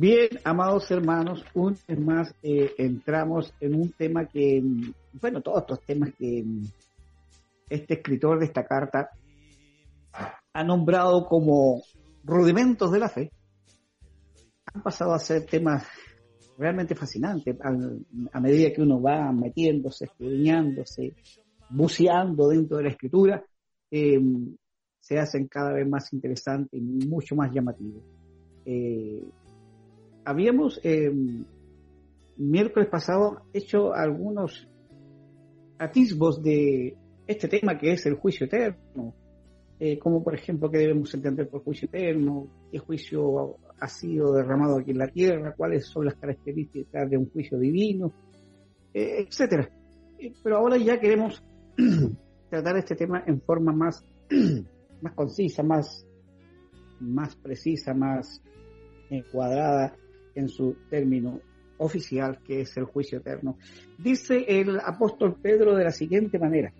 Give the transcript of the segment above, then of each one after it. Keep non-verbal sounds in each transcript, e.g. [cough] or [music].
Bien, amados hermanos, un vez más eh, entramos en un tema que, bueno, todos estos temas que este escritor de esta carta ha nombrado como rudimentos de la fe, han pasado a ser temas realmente fascinantes a, medida que uno va metiéndose, escudriñándose, buceando dentro de la escritura, eh, se hacen cada vez más interesantes y mucho más llamativos. Eh, habíamos eh, miércoles pasado hecho algunos atisbos de este tema que es el juicio eterno, eh, como por ejemplo qué debemos entender por juicio eterno, qué juicio ha sido derramado aquí en la tierra, cuáles son las características de un juicio divino, eh, etcétera. Pero ahora ya queremos [clears throat] tratar este tema en forma más, [clears throat] más concisa, más, más precisa, más encuadrada en su término oficial, que es el juicio eterno. Dice el apóstol Pedro de la siguiente manera,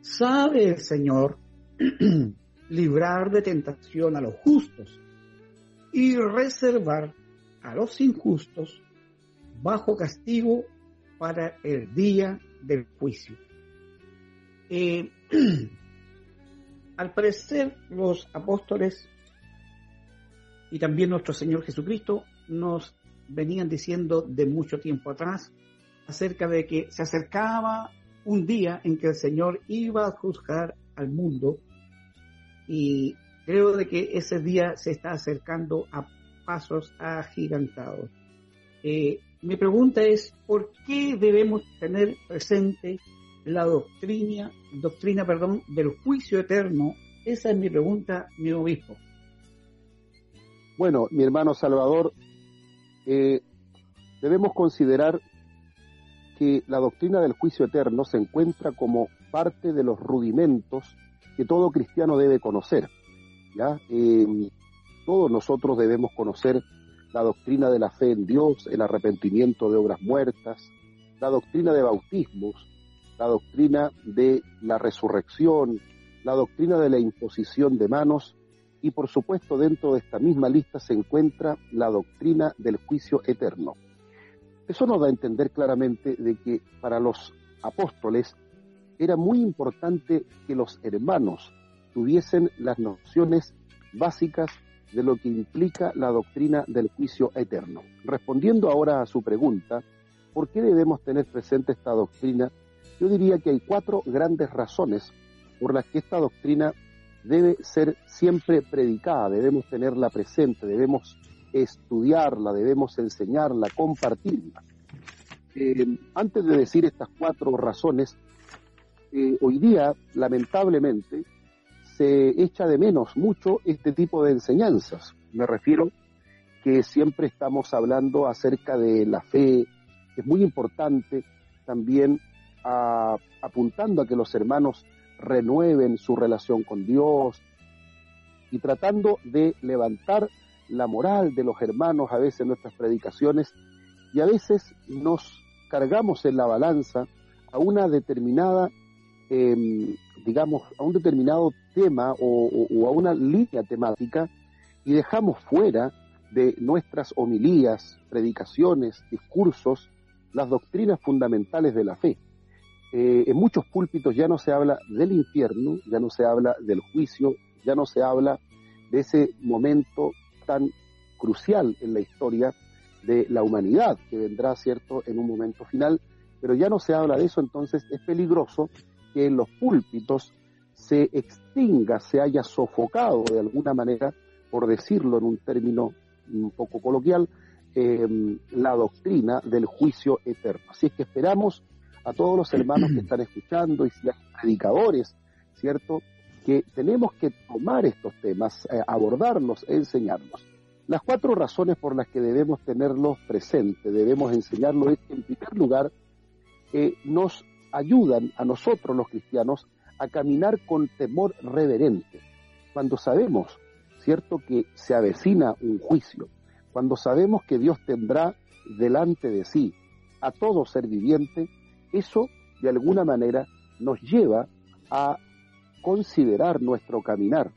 sabe el Señor [clears throat] librar de tentación a los justos y reservar a los injustos bajo castigo para el día del juicio. Eh, [clears throat] al parecer los apóstoles y también nuestro Señor Jesucristo nos venían diciendo de mucho tiempo atrás acerca de que se acercaba un día en que el Señor iba a juzgar al mundo y creo de que ese día se está acercando a pasos agigantados. Eh, mi pregunta es, ¿por qué debemos tener presente la doctrina, doctrina perdón, del juicio eterno? Esa es mi pregunta, mi obispo. Bueno, mi hermano Salvador, eh, debemos considerar que la doctrina del juicio eterno se encuentra como parte de los rudimentos que todo cristiano debe conocer. ¿ya? Em, todos nosotros debemos conocer la doctrina de la fe en Dios, el arrepentimiento de obras muertas, la doctrina de bautismos, la doctrina de la resurrección, la doctrina de la imposición de manos y por supuesto dentro de esta misma lista se encuentra la doctrina del juicio eterno. Eso nos da a entender claramente de que para los apóstoles era muy importante que los hermanos tuviesen las nociones básicas de lo que implica la doctrina del juicio eterno. Respondiendo ahora a su pregunta, ¿por qué debemos tener presente esta doctrina? Yo diría que hay cuatro grandes razones por las que esta doctrina debe ser siempre predicada, debemos tenerla presente, debemos estudiarla, debemos enseñarla, compartirla. Eh, antes de decir estas cuatro razones, eh, hoy día, lamentablemente, se echa de menos mucho este tipo de enseñanzas. Me refiero que siempre estamos hablando acerca de la fe, es muy importante también apuntando a que los hermanos renueven su relación con Dios y tratando de levantar la moral de los hermanos a veces en nuestras predicaciones y a veces nos cargamos en la balanza a una determinada, em, digamos, a un determinado tema o, o a una línea temática y dejamos fuera de nuestras homilías, predicaciones, discursos, las doctrinas fundamentales de la fe. Eh, en muchos púlpitos ya no se habla del infierno, ya no se habla del juicio, ya no se habla de ese momento tan crucial en la historia de la humanidad, que vendrá, ¿cierto?, en un momento final, pero ya no se habla de eso, entonces es peligroso que en los púlpitos se extinga, se haya sofocado de alguna manera, por decirlo en un término un poco coloquial, eh, la doctrina del juicio eterno. Así es que esperamos a todos los hermanos que están escuchando y hay predicadores, ¿cierto? Que tenemos que tomar estos temas, eh, abordarlos, enseñarlos. Las cuatro razones por las que debemos tenerlos presentes, debemos enseñarlos, es que en primer lugar eh, nos ayudan a nosotros los cristianos a caminar con temor reverente. Cuando sabemos, ¿cierto?, que se avecina un juicio, cuando sabemos que Dios tendrá delante de sí a todo ser viviente, eso, de alguna manera, nos lleva a considerar nuestro caminar.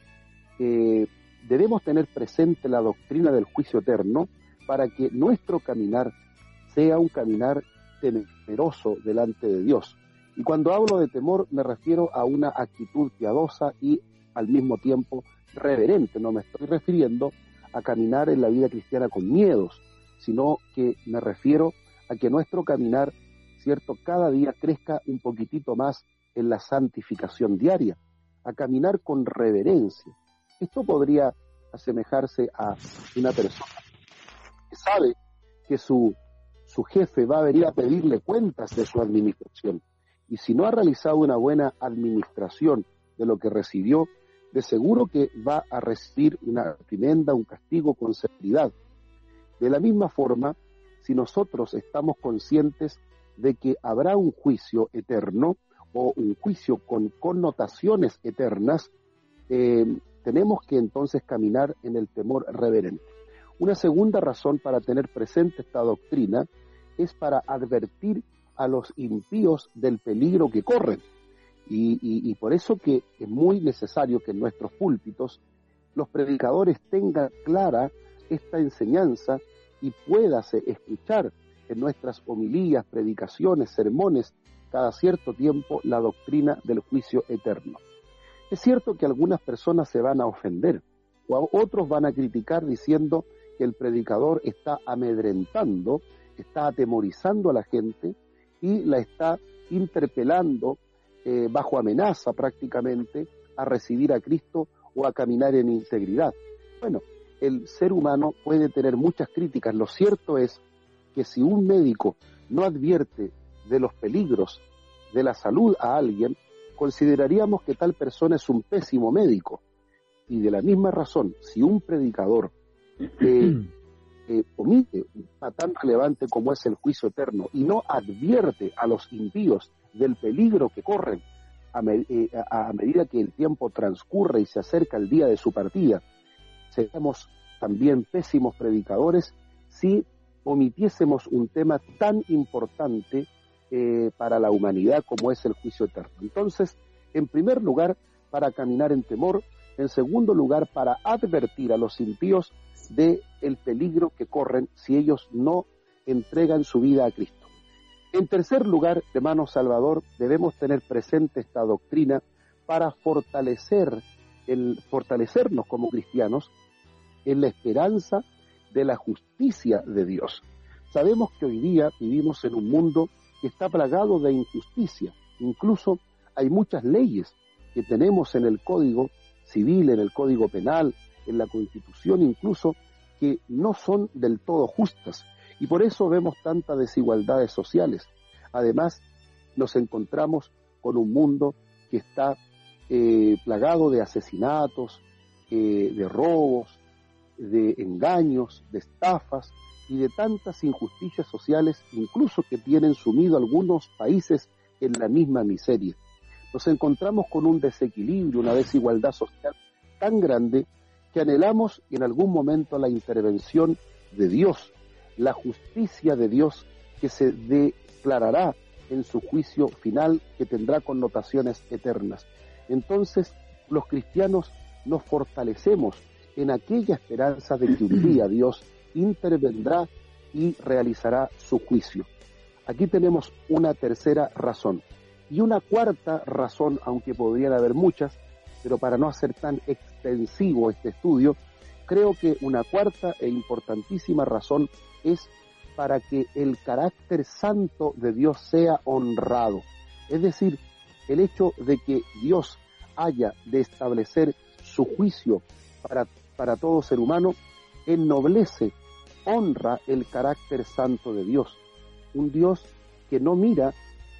Eh, debemos tener presente la doctrina del juicio eterno para que nuestro caminar sea un caminar temeroso delante de Dios. Y cuando hablo de temor me refiero a una actitud piadosa y al mismo tiempo reverente. No me estoy refiriendo a caminar en la vida cristiana con miedos, sino que me refiero a que nuestro caminar, cierto, cada día crezca un poquitito más en la santificación diaria, a caminar con reverencia. Esto podría asemejarse a una persona que sabe que su, su jefe va a venir a pedirle cuentas de su administración. Y si no ha realizado una buena administración de lo que recibió, de seguro que va a recibir una reprimenda, un castigo con seguridad. De la misma forma, si nosotros estamos conscientes de que habrá un juicio eterno o un juicio con connotaciones eternas, eh, tenemos que entonces caminar en el temor reverente. Una segunda razón para tener presente esta doctrina es para advertir a los impíos del peligro que corren. Y, por eso que es muy necesario que en nuestros púlpitos los predicadores tengan clara esta enseñanza y puédase escuchar en nuestras homilías, predicaciones, sermones, cada cierto tiempo la doctrina del juicio eterno. Es cierto que algunas personas se van a ofender o otros van a criticar diciendo que el predicador está amedrentando, está atemorizando a la gente y la está interpelando eh, bajo amenaza prácticamente a recibir a Cristo o a caminar en integridad. Bueno, el ser humano puede tener muchas críticas. Lo cierto es que si un médico no advierte de los peligros de la salud a alguien, consideraríamos que tal persona es un pésimo médico. Y de la misma razón, si un predicador [clears throat] eh, eh, omite un tema tan relevante como es el juicio eterno y no advierte a los impíos del peligro que corren eh, a, medida que el tiempo transcurre y se acerca el día de su partida. Seríamos también pésimos predicadores si omitiésemos un tema tan importante eh, para la humanidad como es el juicio eterno. Entonces, en primer lugar, para caminar en temor, en segundo lugar, para advertir a los impíos de el peligro que corren si ellos no entregan su vida a Cristo. En tercer lugar, hermano Salvador, debemos tener presente esta doctrina para fortalecer el, fortalecernos como cristianos en la esperanza de la justicia de Dios. Sabemos que hoy día vivimos en un mundo que está plagado de injusticia. Incluso hay muchas leyes que tenemos en el Código Civil, en el Código Penal, en la Constitución incluso, que no son del todo justas y por eso vemos tantas desigualdades sociales. Además, nos encontramos con un mundo que está eh, plagado de asesinatos, eh, de robos, de engaños, de estafas y de tantas injusticias sociales, incluso que tienen sumido algunos países en la misma miseria. Nos encontramos con un desequilibrio, una desigualdad social tan grande que anhelamos en algún momento la intervención de Dios la justicia de Dios que se declarará en su juicio final que tendrá connotaciones eternas. Entonces, los cristianos nos fortalecemos en aquella esperanza de que un día Dios intervendrá y realizará su juicio. Aquí tenemos una tercera razón. Y una cuarta razón, aunque podrían haber muchas, pero para no hacer tan extensivo este estudio, creo que una cuarta e importantísima razón es para que el carácter santo de Dios sea honrado. Es decir, el hecho de que Dios haya de establecer su juicio para, para todo ser humano, ennoblece, honra el carácter santo de Dios. Un Dios que no mira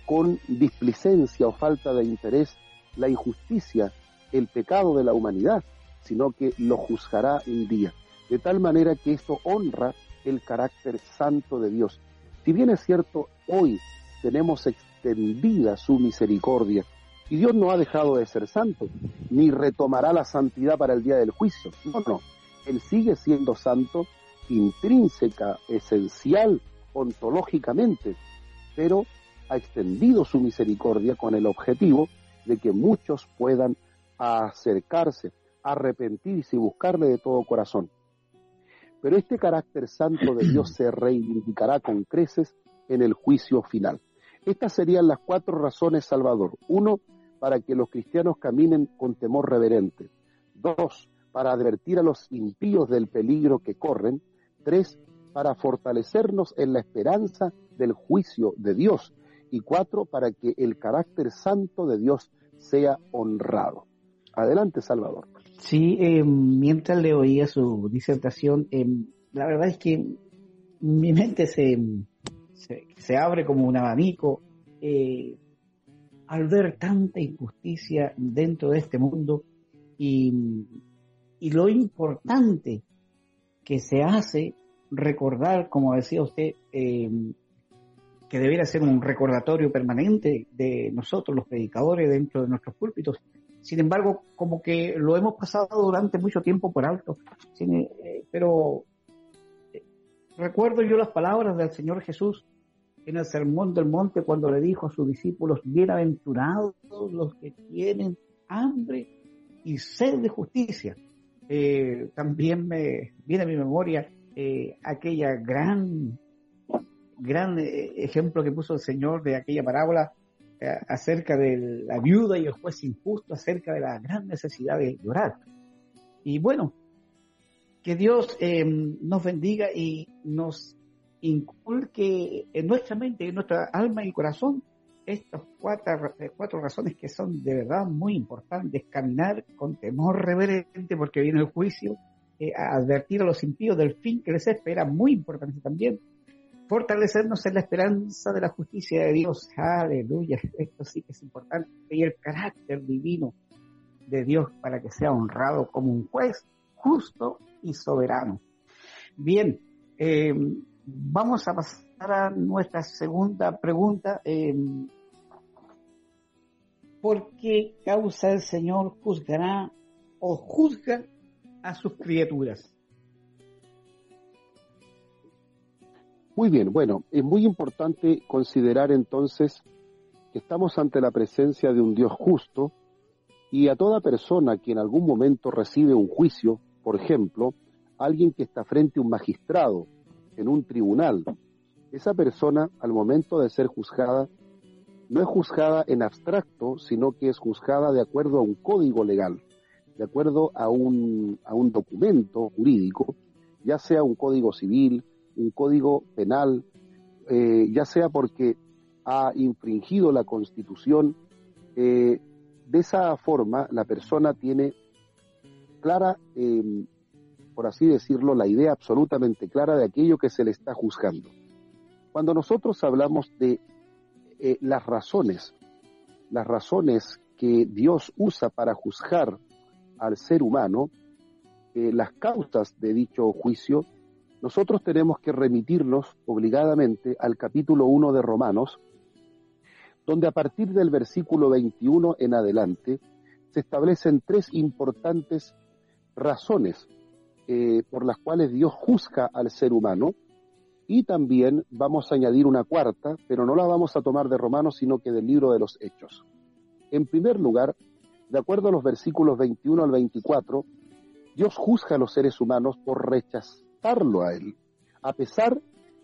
con displicencia o falta de interés la injusticia, el pecado de la humanidad, sino que lo juzgará un día. De tal manera que esto honra el carácter santo de Dios. Si bien es cierto, hoy tenemos extendida su misericordia y Dios no ha dejado de ser santo, ni retomará la santidad para el día del juicio. No, no, Él sigue siendo santo intrínseca, esencial, ontológicamente, pero ha extendido su misericordia con el objetivo de que muchos puedan acercarse. arrepentirse y buscarle de todo corazón. Pero este carácter santo de Dios se reivindicará con creces en el juicio final. Estas serían las cuatro razones, Salvador. Uno, para que los cristianos caminen con temor reverente. Dos, para advertir a los impíos del peligro que corren. Tres, para fortalecernos en la esperanza del juicio de Dios. Y cuatro, para que el carácter santo de Dios sea honrado. Adelante, Salvador. Sí, eh, mientras le oía su disertación, eh, la verdad es que mi mente se, se, abre como un abanico eh, al ver tanta injusticia dentro de este mundo y, y lo importante que se hace recordar, como decía usted, que debiera ser un recordatorio permanente de nosotros, los predicadores, dentro de nuestros púlpitos, sin embargo, como que lo hemos pasado durante mucho tiempo por alto. Eh, pero eh, recuerdo yo las palabras del Señor Jesús en el Sermón del Monte cuando le dijo a sus discípulos, bienaventurados los que tienen hambre y sed de justicia. Eh, también me viene a mi memoria aquella gran, gran ejemplo que puso el Señor de aquella parábola acerca de la viuda y el juez injusto, acerca de la gran necesidad de llorar. Y bueno, que Dios eh, nos bendiga y nos inculque en nuestra mente, en nuestra alma y corazón estas cuatro, eh, cuatro razones que son de verdad muy importantes. Caminar con temor reverente porque viene el juicio, eh, advertir a los impíos del fin que les espera, muy importante también fortalecernos en la esperanza de la justicia de Dios. Aleluya, esto sí que es importante. Y el carácter divino de Dios para que sea honrado como un juez justo y soberano. Bien, eh, vamos a pasar a nuestra segunda pregunta. Eh, ¿Por qué causa el Señor juzgará o juzga a sus criaturas? Muy bien, bueno, es muy importante considerar entonces que estamos ante la presencia de un Dios justo y a toda persona que en algún momento recibe un juicio, por ejemplo, alguien que está frente a un magistrado en un tribunal, esa persona al momento de ser juzgada no es juzgada en abstracto, sino que es juzgada de acuerdo a un código legal, de acuerdo a un, a un documento jurídico, ya sea un código civil, un código penal, eh, ya sea porque ha infringido la constitución, eh, de esa forma la persona tiene clara, em, por así decirlo, la idea absolutamente clara de aquello que se le está juzgando. Cuando nosotros hablamos de eh, las razones, las razones que Dios usa para juzgar al ser humano, las causas de dicho juicio nosotros tenemos que remitirnos obligadamente al capítulo 1 de Romanos, donde a partir del versículo 21 en adelante se establecen tres importantes razones eh, por las cuales Dios juzga al ser humano y también vamos a añadir una cuarta, pero no la vamos a tomar de Romanos, sino que del libro de los Hechos. En primer lugar, de acuerdo a los versículos 21 al 24, Dios juzga a los seres humanos por rechazar a Él, a pesar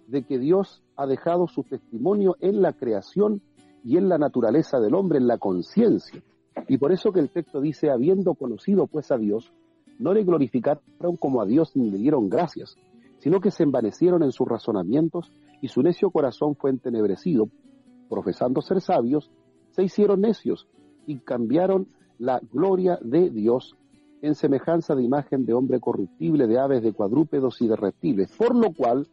de que Dios ha dejado su testimonio en la creación y en la naturaleza del hombre, en la conciencia. Y por eso que el texto dice, habiendo conocido pues a Dios, no le glorificaron como a Dios ni le dieron gracias, sino que se envanecieron en sus razonamientos y su necio corazón fue entenebrecido. Profesando ser sabios, se hicieron necios y cambiaron la gloria de Dios en semejanza de imagen de hombre corruptible, de aves, de cuadrúpedos y de reptiles, por lo cual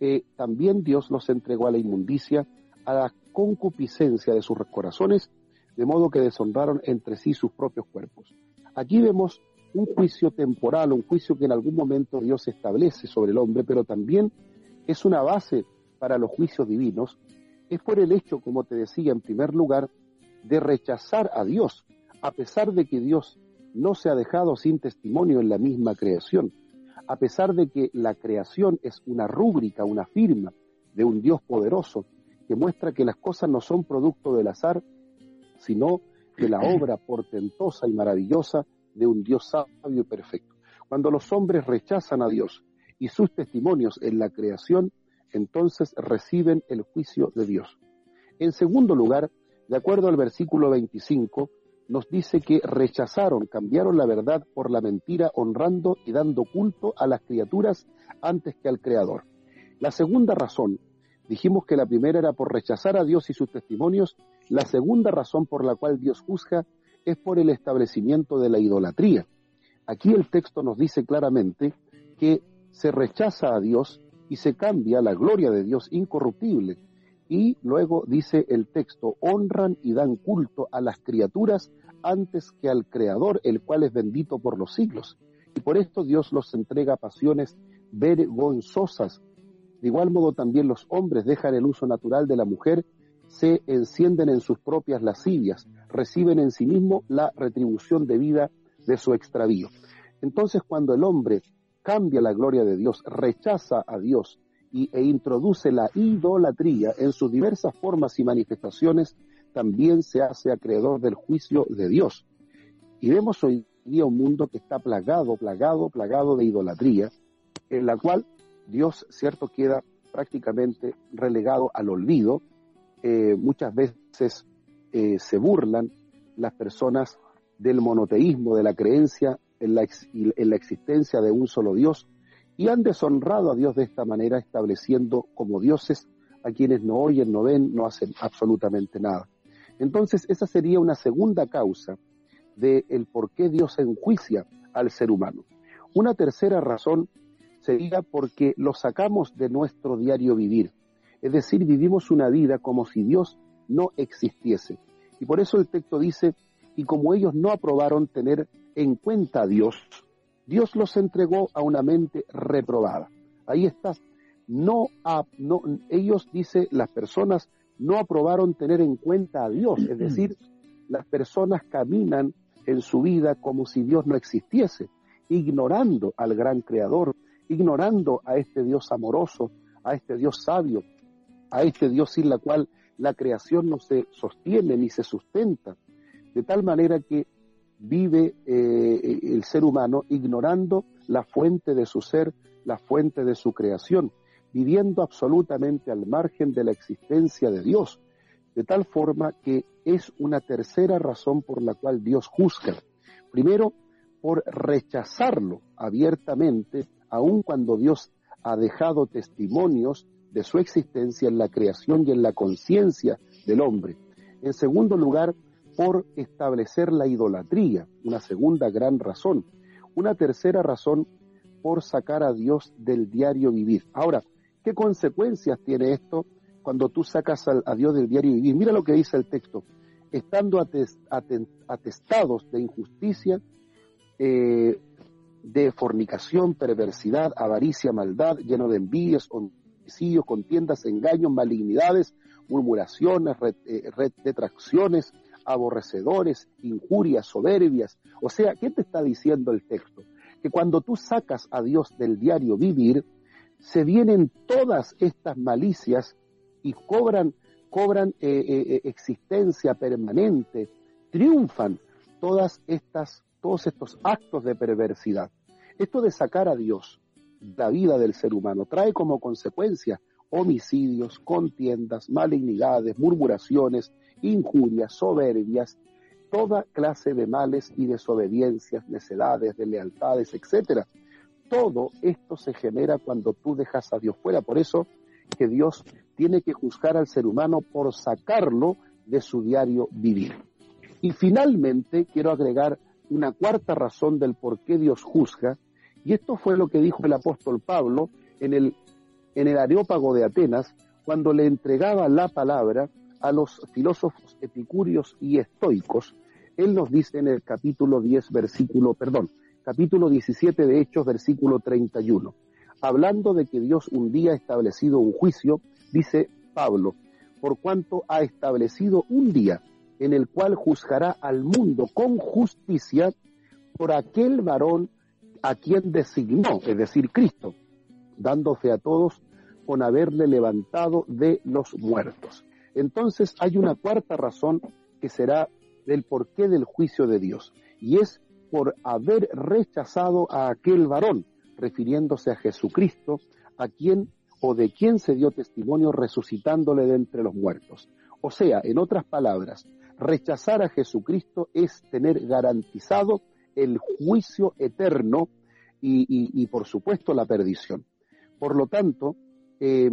eh, también Dios los entregó a la inmundicia, a la concupiscencia de sus corazones, de modo que deshonraron entre sí sus propios cuerpos. Aquí vemos un juicio temporal, un juicio que en algún momento Dios establece sobre el hombre, pero también es una base para los juicios divinos, es por el hecho, como te decía en primer lugar, de rechazar a Dios, a pesar de que Dios no se ha dejado sin testimonio en la misma creación, a pesar de que la creación es una rúbrica, una firma de un Dios poderoso que muestra que las cosas no son producto del azar, sino de la obra portentosa y maravillosa de un Dios sabio y perfecto. Cuando los hombres rechazan a Dios y sus testimonios en la creación, entonces reciben el juicio de Dios. En segundo lugar, de acuerdo al versículo 25, nos dice que rechazaron, cambiaron la verdad por la mentira, honrando y dando culto a las criaturas antes que al Creador. La segunda razón, dijimos que la primera era por rechazar a Dios y sus testimonios, la segunda razón por la cual Dios juzga es por el establecimiento de la idolatría. Aquí el texto nos dice claramente que se rechaza a Dios y se cambia la gloria de Dios incorruptible. Y luego dice el texto, honran y dan culto a las criaturas antes que al Creador, el cual es bendito por los siglos. Y por esto Dios los entrega pasiones vergonzosas. De igual modo también los hombres dejan el uso natural de la mujer, se encienden en sus propias lascivias, reciben en sí mismo la retribución debida de su extravío. Entonces cuando el hombre cambia la gloria de Dios, rechaza a Dios y, e introduce la idolatría en sus diversas formas y manifestaciones, también se hace acreedor del juicio de Dios. Y vemos hoy día un mundo que está plagado, plagado, plagado de idolatría, en la cual Dios, cierto, queda prácticamente relegado al olvido. Eh, muchas veces eh, se burlan las personas del monoteísmo, de la creencia en la, en la existencia de un solo Dios, y han deshonrado a Dios de esta manera, estableciendo como dioses a quienes no oyen, no ven, no hacen absolutamente nada. Entonces, esa sería una segunda causa del el por qué Dios enjuicia al ser humano. Una tercera razón sería porque lo sacamos de nuestro diario vivir. Es decir, vivimos una vida como si Dios no existiese. Y por eso el texto dice, y como ellos no aprobaron tener en cuenta a Dios, Dios los entregó a una mente reprobada. Ahí está. No, no ellos, dice, las personas no aprobaron tener en cuenta a Dios, es decir, las personas caminan en su vida como si Dios no existiese, ignorando al gran creador, ignorando a este Dios amoroso, a este Dios sabio, a este Dios sin la cual la creación no se sostiene ni se sustenta, de tal manera que vive eh, el ser humano ignorando la fuente de su ser, la fuente de su creación, viviendo absolutamente al margen de la existencia de Dios, de tal forma que es una tercera razón por la cual Dios juzga. Primero, por rechazarlo abiertamente, aun cuando Dios ha dejado testimonios de su existencia en la creación y en la conciencia del hombre. En segundo lugar, por establecer la idolatría, una segunda gran razón. Una tercera razón, por sacar a Dios del diario vivir. Ahora, ¿qué consecuencias tiene esto cuando tú sacas a, Dios del diario vivir? Mira lo que dice el texto. Estando atestados de injusticia, eh, de fornicación, perversidad, avaricia, maldad, lleno de envidias, homicidios, contiendas, engaños, malignidades, murmuraciones, eh, retracciones, aborrecedores, injurias, soberbias. O sea, ¿qué te está diciendo el texto? Que cuando tú sacas a Dios del diario vivir, se vienen todas estas malicias y cobran, cobran eh, existencia permanente, triunfan todas estas todos estos actos de perversidad. Esto de sacar a Dios la vida del ser humano trae como consecuencia homicidios, contiendas, malignidades, murmuraciones, injurias, soberbias, toda clase de males y desobediencias, necedades, lealtades, etc. Todo esto se genera cuando tú dejas a Dios fuera. Por eso que Dios tiene que juzgar al ser humano por sacarlo de su diario vivir. Y finalmente quiero agregar una cuarta razón del por qué Dios juzga, y esto fue lo que dijo el apóstol Pablo en el, en el Areópago de Atenas, cuando le entregaba la palabra a los filósofos epicúreos y estoicos. Él nos dice en el capítulo 10, versículo, perdón, capítulo 17 de Hechos, versículo 31. Hablando de que Dios un día ha establecido un juicio, dice Pablo, por cuanto ha establecido un día en el cual juzgará al mundo con justicia por aquel varón a quien designó, es decir, Cristo, dando fe a todos con haberle levantado de los muertos. Entonces hay una cuarta razón que será del porqué del juicio de Dios, y es por haber rechazado a aquel varón, refiriéndose a Jesucristo, a quien o de quien se dio testimonio resucitándole de entre los muertos. O sea, en otras palabras, rechazar a Jesucristo es tener garantizado el juicio eterno y, por supuesto la perdición. Por lo tanto, eh,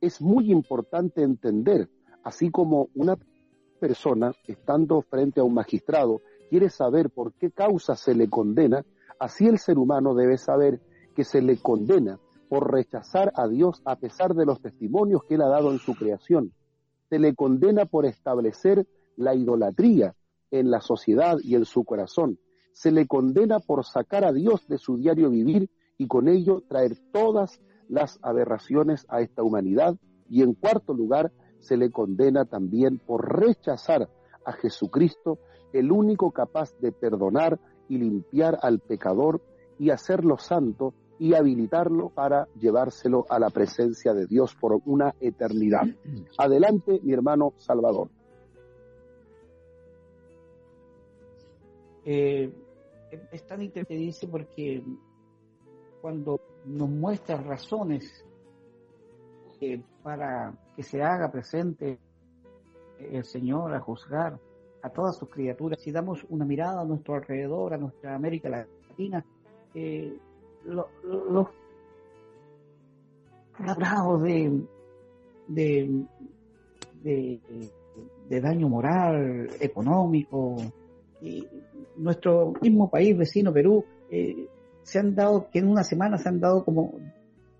es muy importante entender, así como una persona, estando frente a un magistrado, quiere saber por qué causa se le condena, así el ser humano debe saber que se le condena por rechazar a Dios a pesar de los testimonios que él ha dado en su creación. Se le condena por establecer la idolatría en la sociedad y en su corazón. Se le condena por sacar a Dios de su diario vivir y con ello traer todas las aberraciones a esta humanidad. Y en cuarto lugar, se le condena también por rechazar a Jesucristo, el único capaz de perdonar y limpiar al pecador y hacerlo santo y habilitarlo para llevárselo a la presencia de Dios por una eternidad. [clears throat] Adelante, mi hermano Salvador. Eh, es tan interesante, porque cuando nos muestra razones eh, para que se haga presente el Señor a juzgar a todas sus criaturas, si damos una mirada a nuestro alrededor, a nuestra América Latina, eh, los lo, de, de, de, daño moral, económico, y nuestro mismo país vecino, Perú, eh, se han dado, que en una semana se han dado como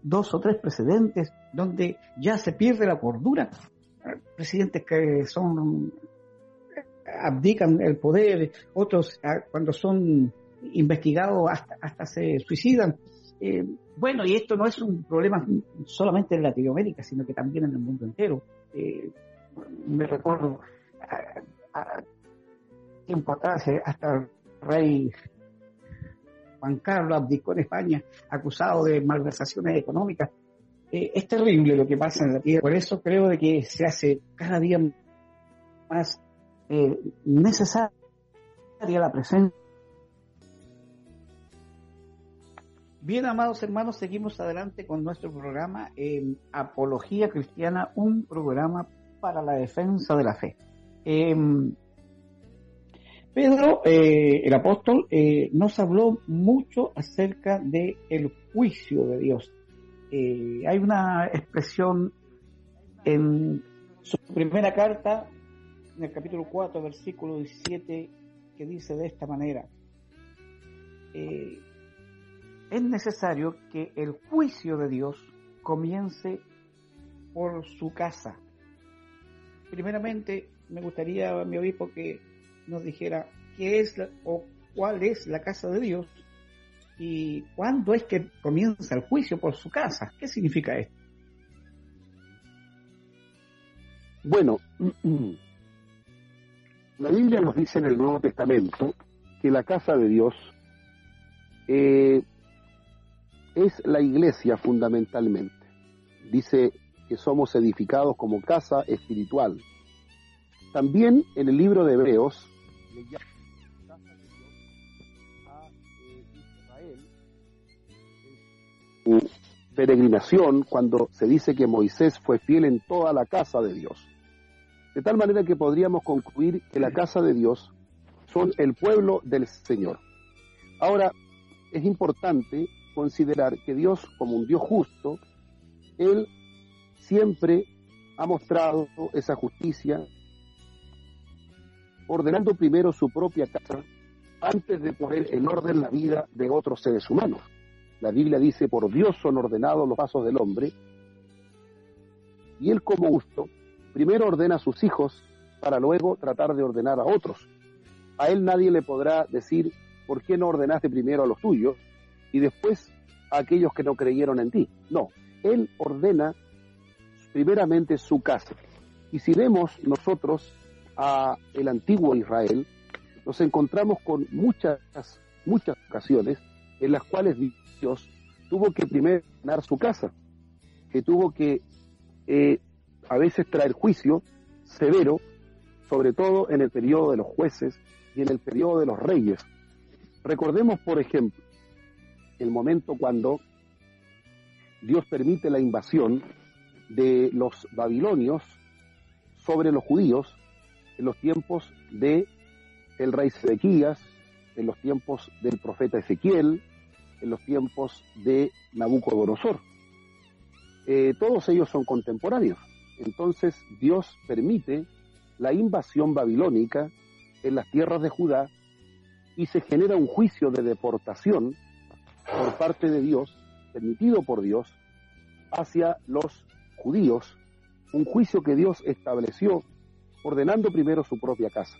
dos o tres precedentes donde ya se pierde la cordura. Presidentes que son abdican el poder, otros ah, cuando son investigados hasta, hasta se suicidan. Eh, bueno, y esto no es un problema solamente en Latinoamérica, sino que también en el mundo entero. Eh, me recuerdo a, tiempo atrás, eh, hasta el rey Juan Carlos abdicó en España acusado de malversaciones económicas. Eh, es terrible lo que pasa en la tierra. Por eso creo de que se hace cada día más eh, necesaria la presencia. Bien, amados hermanos, seguimos adelante con nuestro programa Apología Cristiana, un programa para la defensa de la fe. Pedro, eh, el apóstol, eh, nos habló mucho acerca del el juicio de Dios. Eh, hay una expresión en su primera carta, en el capítulo 4, versículo 17, que dice de esta manera, es necesario que el juicio de Dios comience por su casa. Primeramente, me gustaría, mi obispo, que nos dijera qué es o cuál es la casa de Dios y cuándo es que comienza el juicio por su casa. ¿Qué significa esto? Bueno, [clears throat] la Biblia nos dice en el Nuevo Testamento que la casa de Dios eh, es la iglesia fundamentalmente. Dice que somos edificados como casa espiritual. También en el libro de Hebreos le llama a eh, Israel peregrinación cuando se dice que Moisés fue fiel en toda la casa de Dios. De tal manera que podríamos concluir que la casa de Dios son el pueblo del Señor. Ahora, es importante considerar que Dios, como un Dios justo, Él siempre ha mostrado esa justicia ordenando primero su propia casa antes de poner en orden la vida de otros seres humanos. La Biblia dice, por Dios son ordenados los pasos del hombre, y él como gusto, primero ordena a sus hijos para luego tratar de ordenar a otros. A él nadie le podrá decir, ¿por qué no ordenaste primero a los tuyos y después a aquellos que no creyeron en ti? No, él ordena primeramente su casa. Y si vemos nosotros a el antiguo Israel, nos encontramos con muchas, muchas ocasiones en las cuales Dios tuvo que primero ganar su casa, que tuvo que eh, a veces traer juicio severo, sobre todo en el periodo de los jueces y en el periodo de los reyes. Recordemos, por ejemplo, el momento cuando Dios permite la invasión de los babilonios sobre los judíos en los tiempos de el rey Sedequías, en los tiempos del profeta Ezequiel, en los tiempos de Nabucodonosor. Eh, todos ellos son contemporáneos. Entonces Dios permite la invasión babilónica en las tierras de Judá y se genera un juicio de deportación por parte de Dios, permitido por Dios, hacia los judíos, un juicio que Dios estableció ordenando primero su propia casa.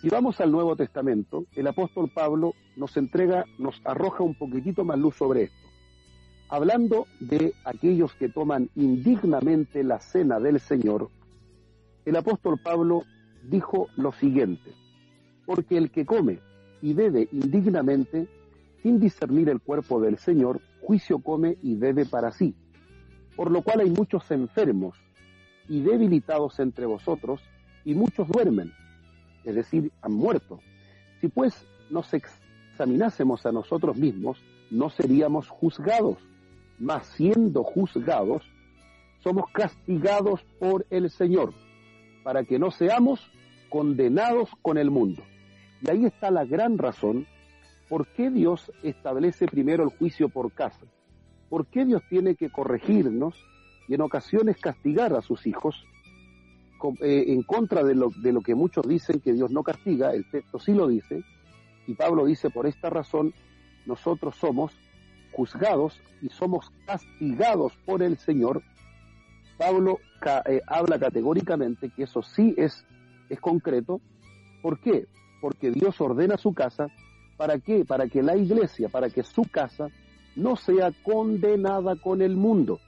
Si vamos al Nuevo Testamento, el apóstol Pablo nos entrega, nos arroja un poquitito más luz sobre esto. Hablando de aquellos que toman indignamente la cena del Señor, el apóstol Pablo dijo lo siguiente, porque el que come y bebe indignamente, sin discernir el cuerpo del Señor, juicio come y bebe para sí. Por lo cual hay muchos enfermos y debilitados entre vosotros, y muchos duermen, es decir, han muerto. Si pues nos examinásemos a nosotros mismos, no seríamos juzgados, mas siendo juzgados, somos castigados por el Señor, para que no seamos condenados con el mundo. Y ahí está la gran razón por qué Dios establece primero el juicio por casa. ¿Por qué Dios tiene que corregirnos y en ocasiones castigar a sus hijos eh, en contra de lo, de lo que muchos dicen que Dios no castiga? El texto sí lo dice. Y Pablo dice, por esta razón, nosotros somos juzgados y somos castigados por el Señor. Pablo eh, habla categóricamente que eso sí es, es concreto. ¿Por qué? Porque Dios ordena su casa. ¿Para qué? Para que la iglesia, para que su casa no sea condenada con el mundo.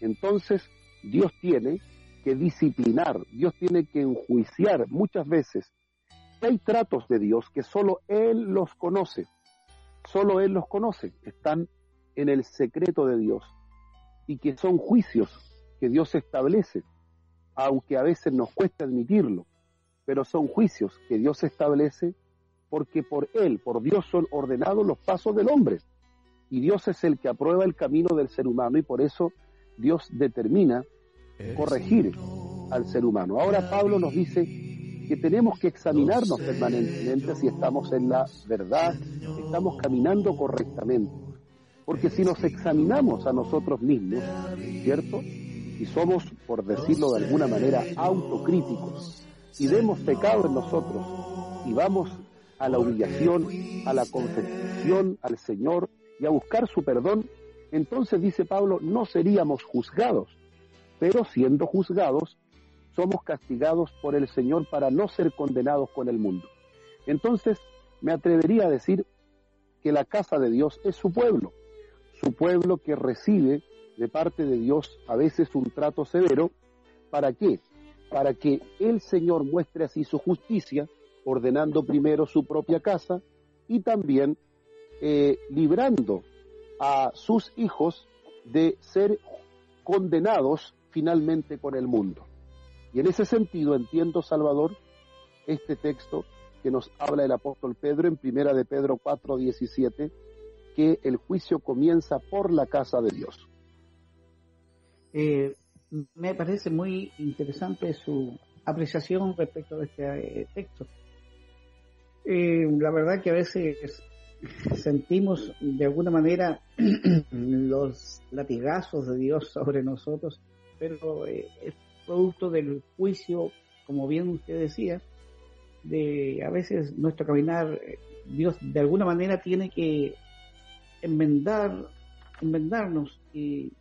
Entonces, Dios tiene que disciplinar, Dios tiene que enjuiciar muchas veces. Hay tratos de Dios que solo Él los conoce, solo Él los conoce, están en el secreto de Dios y que son juicios que Dios establece, aunque a veces nos cuesta admitirlo, pero son juicios que Dios establece porque por Él, por Dios son ordenados los pasos del hombre y Dios es el que aprueba el camino del ser humano y por eso Dios determina corregir al ser humano. Ahora Pablo nos dice que tenemos que examinarnos permanentemente si estamos en la verdad, estamos caminando correctamente. Porque si nos examinamos a nosotros mismos, ¿cierto? Si somos, por decirlo de alguna manera, autocríticos y vemos pecado en nosotros y vamos a la humillación, a la confesión al Señor y a buscar su perdón, entonces dice Pablo, no seríamos juzgados, pero siendo juzgados, somos castigados por el Señor para no ser condenados con el mundo. Entonces, me atrevería a decir que la casa de Dios es su pueblo, su pueblo que recibe de parte de Dios a veces un trato severo, ¿para qué? Para que el Señor muestre así su justicia, ordenando primero su propia casa y también eh, librando a sus hijos de ser condenados finalmente con el mundo. Y en ese sentido entiendo, Salvador, este texto que nos habla el apóstol Pedro en primera de Pedro 4:17, que el juicio comienza por la casa de Dios. Eh, me parece muy interesante su apreciación respecto de este eh, texto. la verdad que a veces sentimos de alguna manera [clears throat] los latigazos de Dios sobre nosotros, pero eh, es producto del juicio, como bien usted decía, de a veces nuestro caminar, eh, Dios de alguna manera tiene que enmendar, enmendarnos y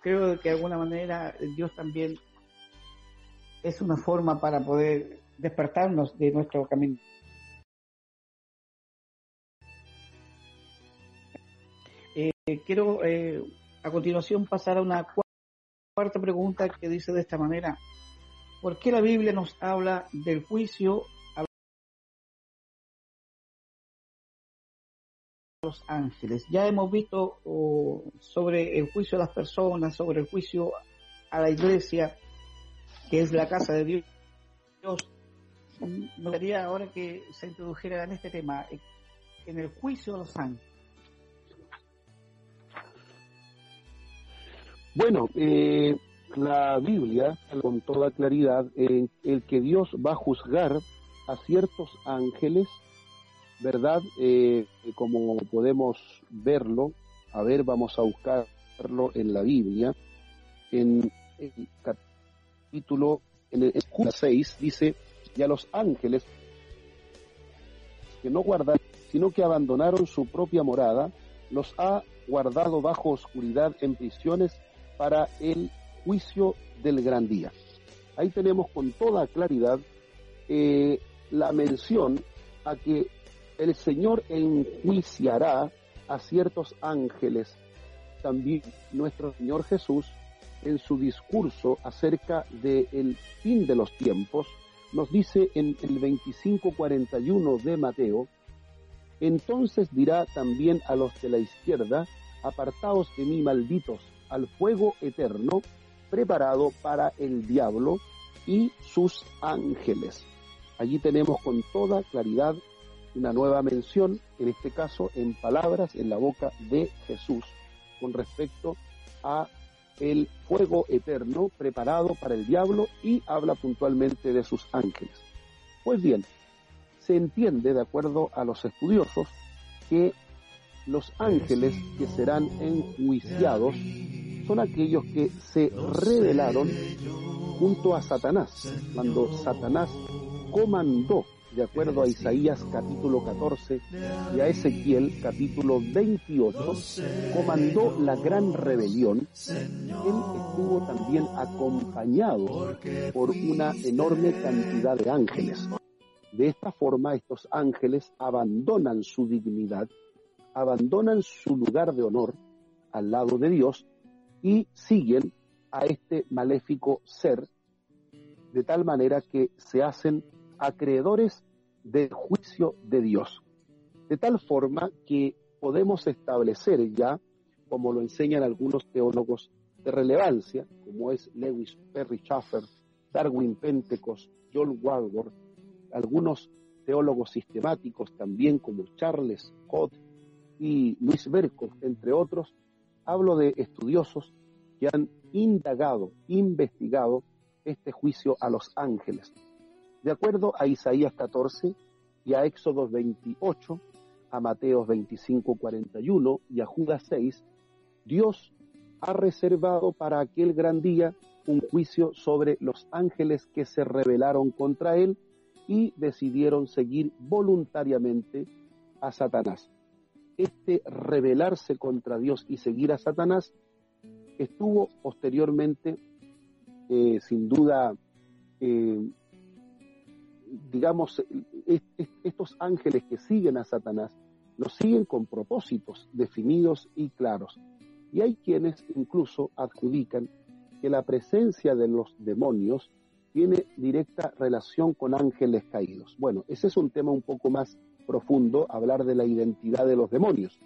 creo que de alguna manera Dios también es una forma para poder despertarnos de nuestro camino Eh, quiero eh, a continuación pasar a una cuarta pregunta que dice de esta manera. ¿Por qué la Biblia nos habla del juicio a los ángeles? Ya hemos visto sobre el juicio a las personas, sobre el juicio a la iglesia, que es la casa de Dios. Me gustaría ahora que se introdujera en este tema. en el juicio de los ángeles? Bueno, eh, la Biblia con toda claridad en el que Dios va a juzgar a ciertos ángeles, ¿verdad? Eh, como podemos verlo, a ver, vamos a buscarlo en la Biblia, en el capítulo en el 6 dice, y a los ángeles que no guardaron, sino que abandonaron su propia morada, los ha guardado bajo oscuridad en prisiones para el juicio del gran día. Ahí tenemos con toda claridad eh, la mención a que el Señor enjuiciará a ciertos ángeles. También nuestro Señor Jesús, en su discurso acerca del fin de los tiempos, nos dice en el 25:41 de Mateo, entonces dirá también a los de la izquierda, apartaos de mí malditos al fuego eterno preparado para el diablo y sus ángeles. Allí tenemos con toda claridad una nueva mención, en este caso en palabras en la boca de Jesús, con respecto a el fuego eterno preparado para el diablo y habla puntualmente de sus ángeles. Pues bien, se entiende, de acuerdo a los estudiosos, que los ángeles que serán enjuiciados son aquellos que se rebelaron junto a Satanás, cuando Satanás comandó, de acuerdo a Isaías capítulo 14 y a Ezequiel capítulo 28, comandó la gran rebelión, él estuvo también acompañado por una enorme cantidad de ángeles. De esta forma, estos ángeles abandonan su dignidad, abandonan su lugar de honor al lado de Dios y siguen a este maléfico ser de tal manera que se hacen acreedores del juicio de Dios. De tal forma que podemos establecer ya, como lo enseñan algunos teólogos de relevancia, como es Lewis Perry Schaffer, Darwin Pentecost, John Walworth, algunos teólogos sistemáticos también como Charles Scott y Luis Berkov, entre otros, hablo de estudiosos que han indagado, investigado este juicio a los ángeles. De acuerdo a Isaías 14 y a Éxodo 28, a Mateos 25, 41 y a Judas 6, Dios ha reservado para aquel gran día un juicio sobre los ángeles que se rebelaron contra él y decidieron seguir voluntariamente a Satanás este rebelarse contra Dios y seguir a Satanás estuvo posteriormente, eh, sin duda, eh, digamos, estos ángeles que siguen a Satanás, los siguen con propósitos definidos y claros. Y hay quienes incluso adjudican que la presencia de los demonios tiene directa relación con ángeles caídos. Bueno, ese es un tema un poco más profundo hablar de la identidad de los demonios.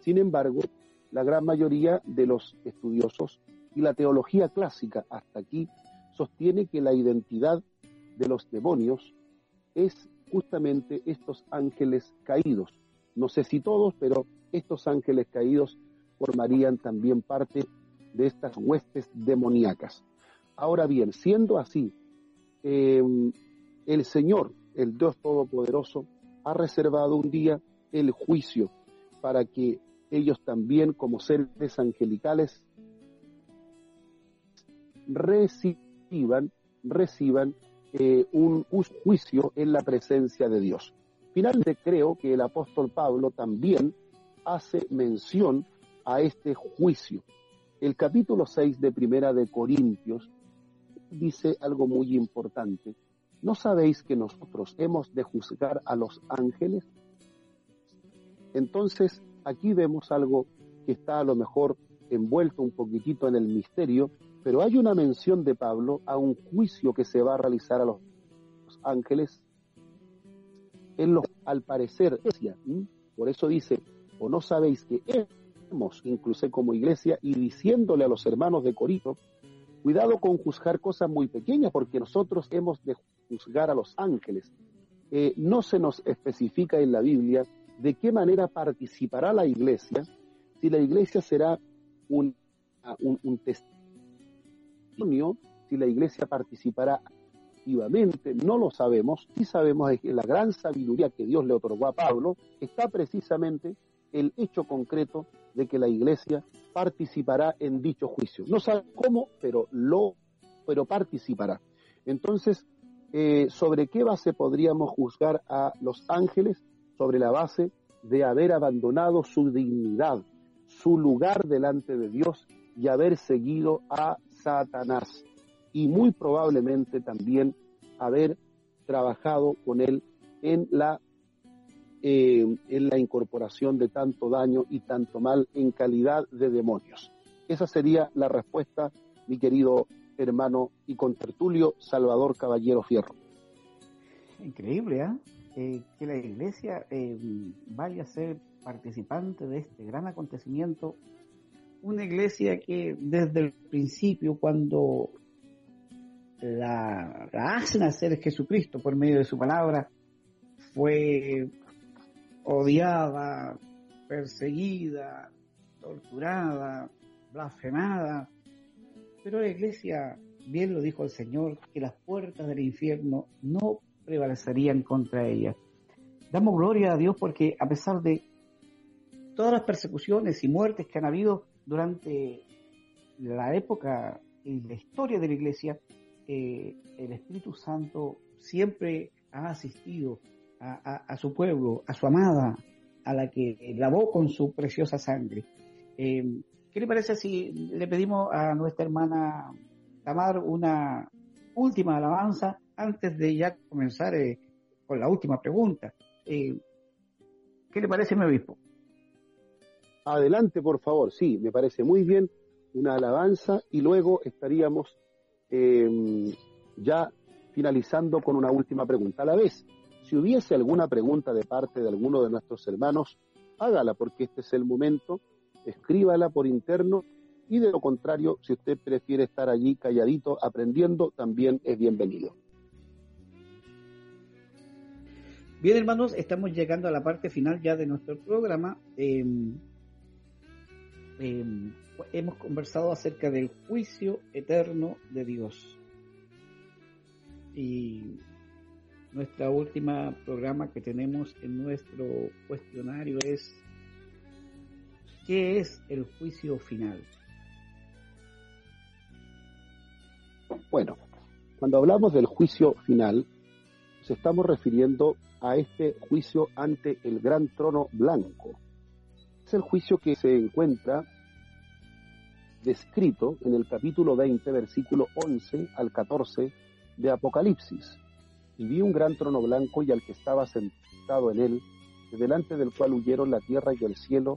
Sin embargo, la gran mayoría de los estudiosos y la teología clásica hasta aquí sostiene que la identidad de los demonios es justamente estos ángeles caídos. No sé si todos, pero estos ángeles caídos formarían también parte de estas huestes demoníacas. Ahora bien, siendo así, eh, el Señor, el Dios Todopoderoso, ha reservado un día el juicio para que ellos también como seres angelicales reciban, reciban eh, un, juicio en la presencia de Dios. Finalmente creo que el apóstol Pablo también hace mención a este juicio. El capítulo 6 de Primera de Corintios dice algo muy importante ¿No sabéis que nosotros hemos de juzgar a los ángeles? Entonces, aquí vemos algo que está a lo mejor envuelto un poquitito en el misterio, pero hay una mención de Pablo a un juicio que se va a realizar a los, ángeles en los, al parecer, por eso dice, o no sabéis que hemos, incluso como iglesia, y diciéndole a los hermanos de Corinto, cuidado con juzgar cosas muy pequeñas, porque nosotros hemos de juzgar a los ángeles. Eh, no se nos especifica en la Biblia de qué manera participará la iglesia, si la iglesia será un, un, testimonio, si la iglesia participará activamente, no lo sabemos, y sabemos que la gran sabiduría que Dios le otorgó a Pablo está precisamente el hecho concreto de que la iglesia participará en dicho juicio. No sabe cómo, pero lo, pero participará. Entonces, eh, ¿sobre qué base podríamos juzgar a los ángeles? Sobre la base de haber abandonado su dignidad, su lugar delante de Dios y haber seguido a Satanás. Y muy probablemente también haber trabajado con él en la, eh, en la incorporación de tanto daño y tanto mal en calidad de demonios. Esa sería la respuesta, mi querido hermano y contertulio Salvador Caballero Fierro. Increíble, ¿eh? eh que la iglesia eh, vaya a ser participante de este gran acontecimiento. Una iglesia que desde el principio, cuando la, la hace nacer Jesucristo por medio de su palabra, fue odiada, perseguida, torturada, blasfemada, pero la iglesia, bien lo dijo el Señor, que las puertas del infierno no prevalecerían contra ella. Damos gloria a Dios porque a pesar de todas las persecuciones y muertes que han habido durante la época y la historia de la iglesia, eh, el Espíritu Santo siempre ha asistido a, su pueblo, a su amada, a la que lavó con su preciosa sangre. Eh, ¿Qué le parece si le pedimos a nuestra hermana Tamar una última alabanza antes de ya comenzar eh, con la última pregunta? Eh, ¿Qué le parece, mi obispo? Adelante, por favor. Sí, me parece muy bien una alabanza y luego estaríamos em, ya finalizando con una última pregunta. A la vez, si hubiese alguna pregunta de parte de alguno de nuestros hermanos, hágala porque este es el momento escríbala por interno y de lo contrario, si usted prefiere estar allí calladito aprendiendo, también es bienvenido. Bien, hermanos, estamos llegando a la parte final ya de nuestro programa. Em, em, hemos conversado acerca del juicio eterno de Dios. Y nuestra última programa que tenemos en nuestro cuestionario es ¿Qué es el juicio final? Bueno, cuando hablamos del juicio final, nos estamos refiriendo a este juicio ante el gran trono blanco. Es el juicio que se encuentra descrito en el capítulo 20, versículo 11 al 14 de Apocalipsis. Y vi un gran trono blanco y al que estaba sentado en él, delante del cual huyeron la tierra y el cielo,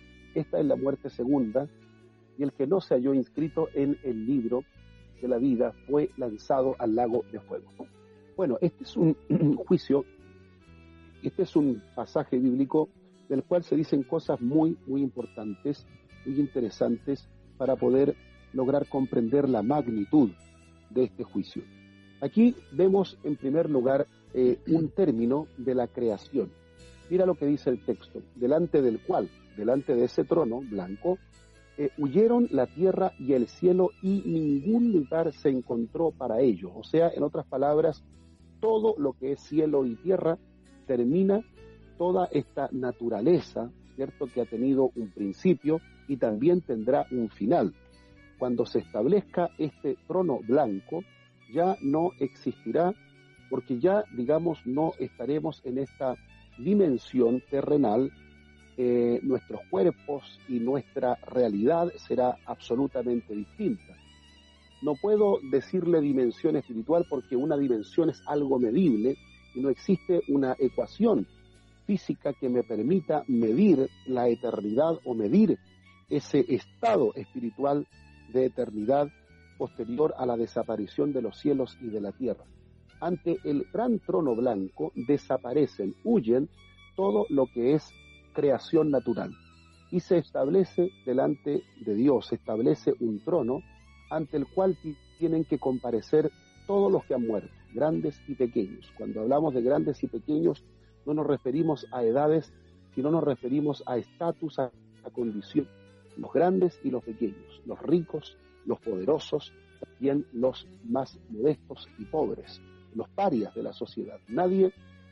Esta es la muerte segunda, y el que no se halló inscrito en el libro de la vida fue lanzado al lago de fuego. Bueno, este es un [clears throat] juicio, este es un pasaje bíblico del cual se dicen cosas muy, muy importantes, muy interesantes para poder lograr comprender la magnitud de este juicio. Aquí vemos en primer lugar eh, un término de la creación. Mira lo que dice el texto, delante del cual delante de ese trono blanco, eh, huyeron la tierra y el cielo y ningún lugar se encontró para ellos. O sea, en otras palabras, todo lo que es cielo y tierra termina toda esta naturaleza, ¿cierto? Que ha tenido un principio y también tendrá un final. Cuando se establezca este trono blanco, ya no existirá, porque ya, digamos, no estaremos en esta dimensión terrenal eh, nuestros cuerpos y nuestra realidad será absolutamente distinta. No puedo decirle dimensión espiritual porque una dimensión es algo medible y no existe una ecuación física que me permita medir la eternidad o medir ese estado espiritual de eternidad posterior a la desaparición de los cielos y de la tierra. Ante el gran trono blanco desaparecen, huyen todo lo que es creación natural y se establece delante de Dios, se establece un trono ante el cual tienen que comparecer todos los que han muerto, grandes y pequeños. Cuando hablamos de grandes y pequeños, no nos referimos a edades, sino nos referimos a estatus, a, condición. Los grandes y los pequeños, los ricos, los poderosos, también los más modestos y pobres, los parias de la sociedad. Nadie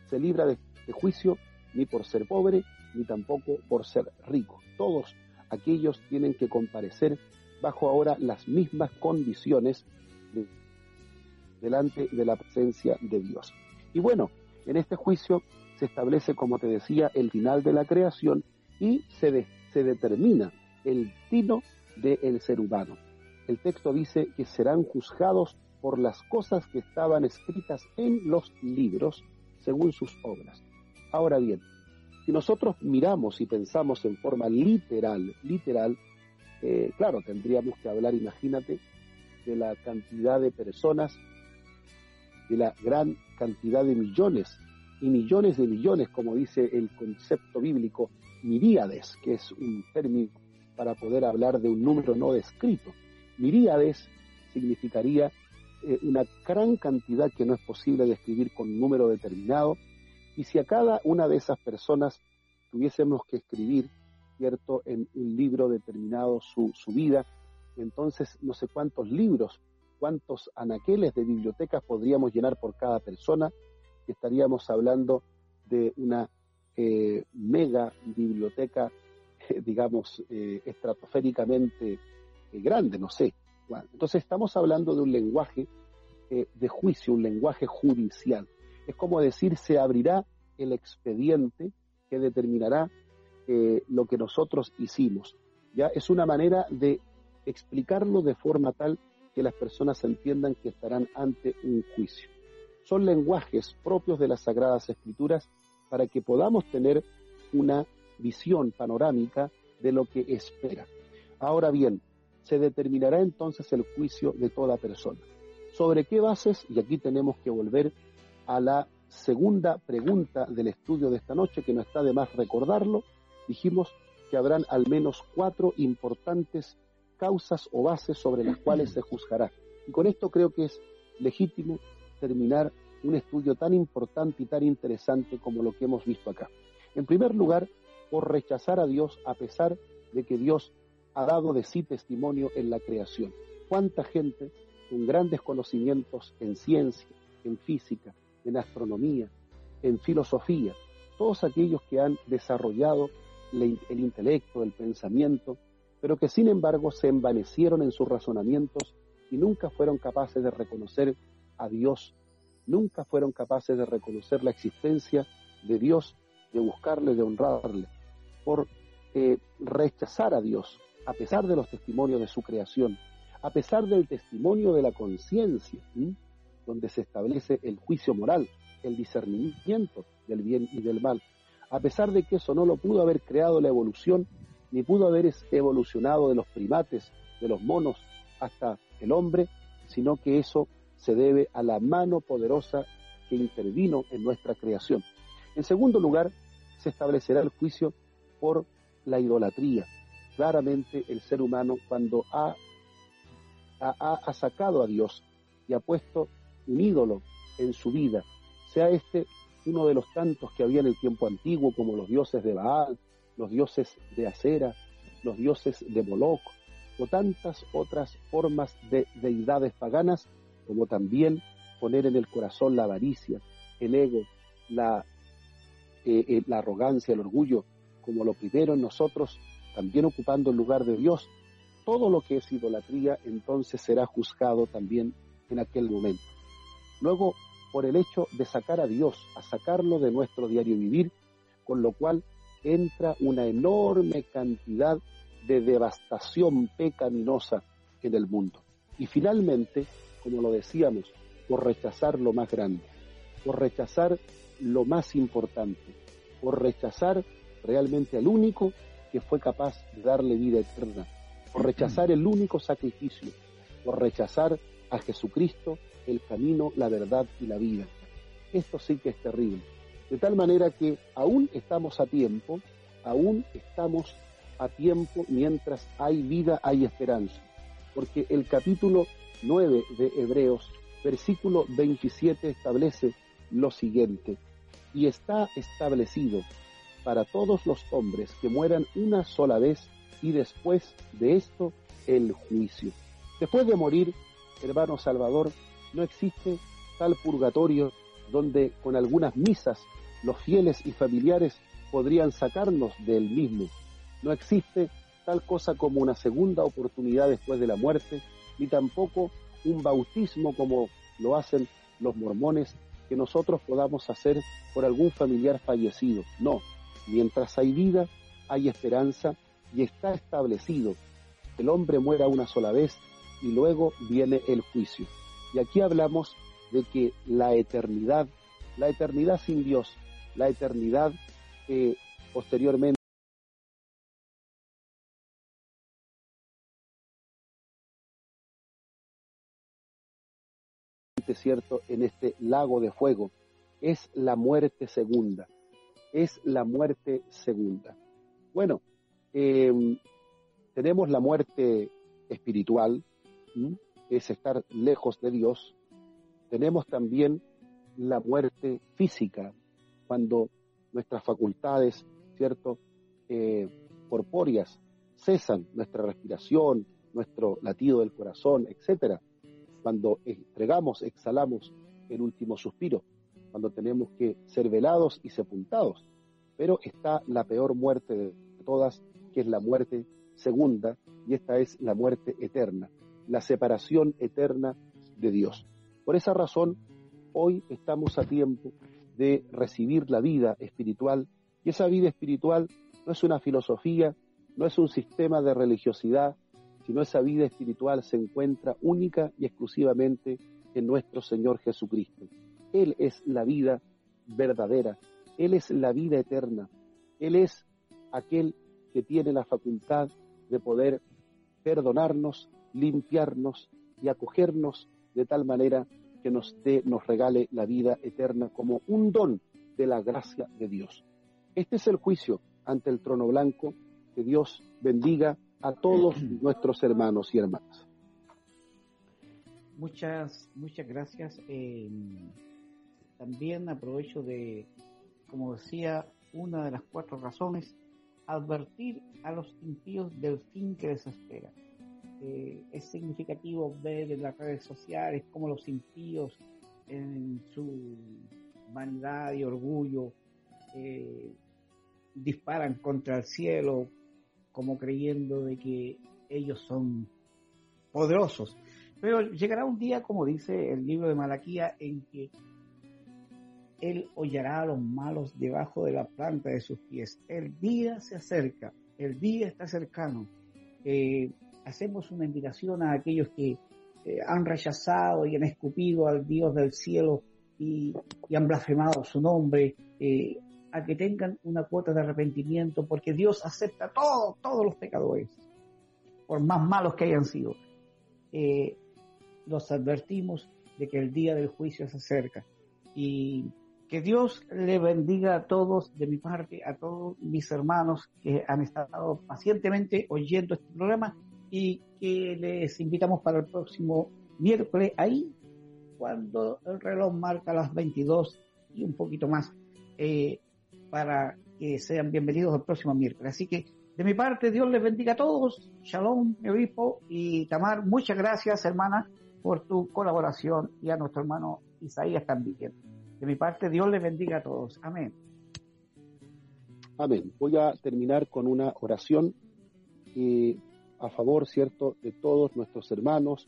se libra de, juicio ni por ser pobre, ni tampoco por ser rico. Todos aquellos tienen que comparecer bajo ahora las mismas condiciones delante de la presencia de Dios. Y bueno, en este juicio se establece, como te decía, el final de la creación y se, se determina el destino del ser humano. El texto dice que serán juzgados por las cosas que estaban escritas en los libros según sus obras. Ahora bien, si nosotros miramos y pensamos en forma literal, literal, eh, claro, tendríamos que hablar, imagínate, de la cantidad de personas, de la gran cantidad de millones y millones de millones, como dice el concepto bíblico, miríades, que es un término para poder hablar de un número no descrito. Miríades significaría eh, una gran cantidad que no es posible describir con un número determinado, y si a cada una de esas personas tuviésemos que escribir, ¿cierto?, en un libro determinado su, su vida, entonces no sé cuántos libros, cuántos anaqueles de bibliotecas podríamos llenar por cada persona, estaríamos hablando de una eh, mega biblioteca, digamos, eh, estratosféricamente eh, grande, no sé. entonces estamos hablando de un lenguaje de juicio, un lenguaje judicial. Es como decir, se abrirá el expediente que determinará lo que nosotros hicimos. Ya es una manera de explicarlo de forma tal que las personas entiendan que estarán ante un juicio son lenguajes propios de las Sagradas Escrituras para que podamos tener una visión panorámica de lo que espera. Ahora bien, se determinará entonces el juicio de toda persona. ¿Sobre qué bases? Y aquí tenemos que volver a la segunda pregunta del estudio de esta noche, que no está de más recordarlo. Dijimos que habrán al menos cuatro importantes causas o bases sobre las cuales se juzgará. Y con esto creo que es legítimo terminar un estudio tan importante y tan interesante como lo que hemos visto acá. En primer lugar, por rechazar a Dios a pesar de que Dios ha dado de sí testimonio en la creación. ¿Cuánta gente con grandes conocimientos en ciencia, en física, en astronomía, en filosofía, todos aquellos que han desarrollado el intelecto, el pensamiento, pero que sin embargo se envanecieron en sus razonamientos y nunca fueron capaces de reconocer a Dios, nunca fueron capaces de reconocer la existencia de Dios, de buscarle, de honrarle, por eh, rechazar a Dios, a pesar de los testimonios de su creación, a pesar del testimonio de la conciencia, donde se establece el juicio moral, el discernimiento del bien y del mal, a pesar de que eso no lo pudo haber creado la evolución, ni pudo haber evolucionado de los primates, de los monos, hasta el hombre, sino que eso se debe a la mano poderosa que intervino en nuestra creación. En segundo lugar, se establecerá el juicio por la idolatría. Claramente el ser humano cuando ha, ha, sacado a Dios y ha puesto un ídolo en su vida, sea este uno de los tantos que había en el tiempo antiguo, como los dioses de Baal, los dioses de Acera, los dioses de Moloch, o tantas otras formas de deidades paganas como también poner en el corazón la avaricia, el ego, la, eh, eh, la arrogancia, el orgullo, como lo primero en nosotros, también ocupando el lugar de Dios, todo lo que es idolatría entonces será juzgado también en aquel momento. Luego, por el hecho de sacar a Dios, a sacarlo de nuestro diario vivir, con lo cual entra una enorme cantidad de devastación pecaminosa en el mundo. Y finalmente, como lo decíamos, por rechazar lo más grande, por rechazar lo más importante, por rechazar realmente al único que fue capaz de darle vida eterna, por rechazar el único sacrificio, por rechazar a Jesucristo, el camino, la verdad y la vida. Esto sí que es terrible. De tal manera que aún estamos a tiempo, aún estamos a tiempo mientras hay vida, hay esperanza. Porque el capítulo 9 de Hebreos, versículo 27 establece lo siguiente, y está establecido para todos los hombres que mueran una sola vez y después de esto el juicio. Después de morir, hermano Salvador, no existe tal purgatorio donde con algunas misas los fieles y familiares podrían sacarnos del mismo. No existe tal cosa como una segunda oportunidad después de la muerte, ni tampoco un bautismo como lo hacen los mormones que nosotros podamos hacer por algún familiar fallecido. No, mientras hay vida, hay esperanza y está establecido. El hombre muera una sola vez y luego viene el juicio. Y aquí hablamos de que la eternidad, la eternidad sin Dios, la eternidad que posteriormente cierto en este lago de fuego es la muerte segunda es la muerte segunda. Bueno em, tenemos la muerte espiritual es estar lejos de Dios tenemos también la muerte física cuando nuestras facultades, ¿cierto?, eh, corpóreas cesan, nuestra respiración, nuestro latido del corazón, etcétera. Cuando entregamos, exhalamos el último suspiro, cuando tenemos que ser velados y sepultados. Pero está la peor muerte de todas, que es la muerte segunda, y esta es la muerte eterna, la separación eterna de Dios. Por esa razón, hoy estamos a tiempo de recibir la vida espiritual. Y esa vida espiritual no es una filosofía, no es un sistema de religiosidad, sino esa vida espiritual se encuentra única y exclusivamente en nuestro Señor Jesucristo. Él es la vida verdadera, Él es la vida eterna, Él es aquel que tiene la facultad de poder perdonarnos, limpiarnos y acogernos de tal manera que nos dé, nos regale la vida eterna como un don de la gracia de Dios. Este es el juicio ante el trono blanco. Que Dios bendiga a todos [clears throat] nuestros hermanos y hermanas. Muchas, muchas gracias. Eh, también aprovecho de, como decía, una de las cuatro razones, advertir a los impíos del fin que les espera. Eh, es significativo ver en las redes sociales cómo los impíos en su vanidad y orgullo eh, disparan contra el cielo como creyendo de que ellos son poderosos. Pero llegará un día, como dice el libro de Malaquía, en que él hollará a los malos debajo de la planta de sus pies. El día se acerca, el día está cercano. Eh, hacemos una invitación a aquellos que eh, han rechazado y han escupido al Dios del cielo y, han blasfemado su nombre, eh, a que tengan una cuota de arrepentimiento, porque Dios acepta todo, todos los pecadores, por más malos que hayan sido. Eh, los advertimos de que el día del juicio se acerca y que Dios le bendiga a todos de mi parte, a todos mis hermanos que han estado pacientemente oyendo este programa y que les invitamos para el próximo miércoles ahí cuando el reloj marca las 22 y un poquito más eh, para que sean bienvenidos el próximo miércoles. Así que de mi parte, Dios les bendiga a todos. Shalom, mi obispo y Tamar, muchas gracias, hermana, por tu colaboración y a nuestro hermano Isaías también. De mi parte, Dios les bendiga a todos. Amén. Amén. Voy a terminar con una oración. Eh, a favor, ¿cierto?, de todos nuestros hermanos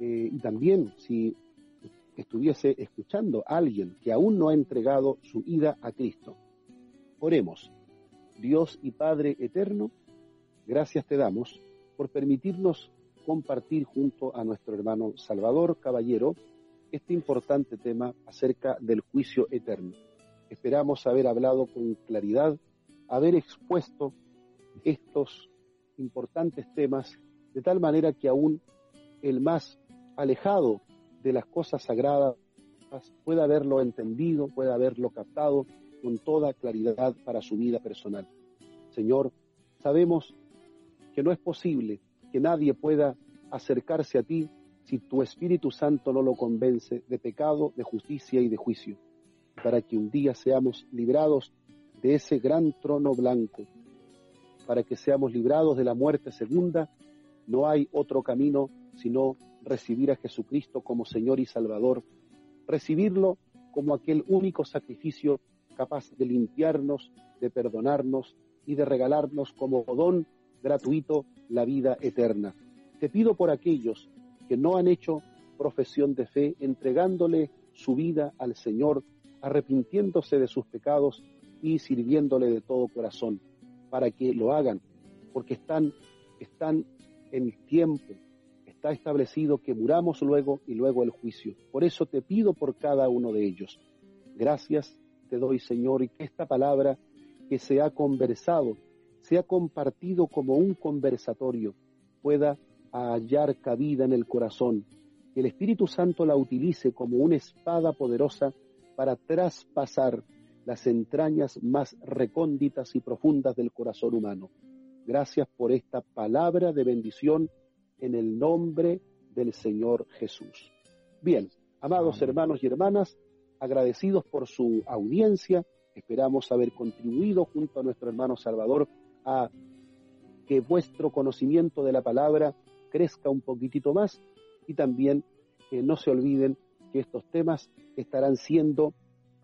eh, y también si estuviese escuchando alguien que aún no ha entregado su ida a Cristo. Oremos. Dios y Padre eterno, gracias te damos por permitirnos compartir junto a nuestro hermano Salvador Caballero este importante tema acerca del juicio eterno. esperamos haber hablado con claridad, haber expuesto estos importantes temas de tal manera que aún el más alejado de las cosas sagradas pueda haberlo entendido, pueda haberlo captado con toda claridad para su vida personal. Señor, sabemos que no es posible que nadie pueda acercarse a ti si tu Espíritu Santo no lo convence de pecado, de justicia y de juicio, para que un día seamos librados de ese gran trono blanco, para que seamos librados de la muerte segunda, no hay otro camino sino recibir a Jesucristo como Señor y Salvador, recibirlo como aquel único sacrificio capaz de limpiarnos, de perdonarnos y de regalarnos como don gratuito la vida eterna. Te pido por aquellos que no han hecho profesión de fe, entregándole su vida al Señor, arrepintiéndose de sus pecados y sirviéndole de todo corazón, para que lo hagan, porque están, están en tiempo, está establecido que muramos luego y luego el juicio. Por eso te pido por cada uno de ellos. Gracias te doy, Señor, y que esta palabra que se ha conversado, se ha compartido como un conversatorio, pueda hallar cabida en el corazón, que el Espíritu Santo la utilice como una espada poderosa para traspasar las entrañas más recónditas y profundas del corazón humano. Gracias por esta palabra de bendición en el nombre del Señor Jesús. Bien, amados hermanos y hermanas, agradecidos por su audiencia, esperamos haber contribuido junto a nuestro hermano Salvador a que vuestro conocimiento de la palabra crezca un poquitito más y también que no se olviden que estos temas estarán siendo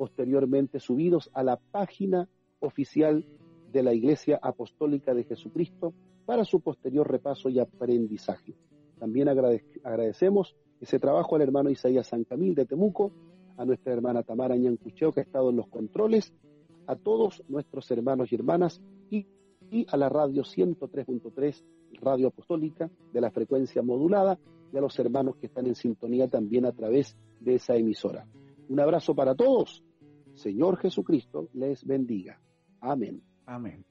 posteriormente subidos a la página oficial de la Iglesia Apostólica de Jesucristo para su posterior repaso y aprendizaje. También agradecemos ese trabajo al hermano Isaías San Camil de Temuco, a nuestra hermana Tamara Ñancucheo, que ha estado en los controles, a todos nuestros hermanos y hermanas y, y a la radio 103.3, Radio Apostólica, de la frecuencia modulada, y a los hermanos que están en sintonía también a través de esa emisora. Un abrazo para todos. Señor Jesucristo les bendiga. Amén. Amén.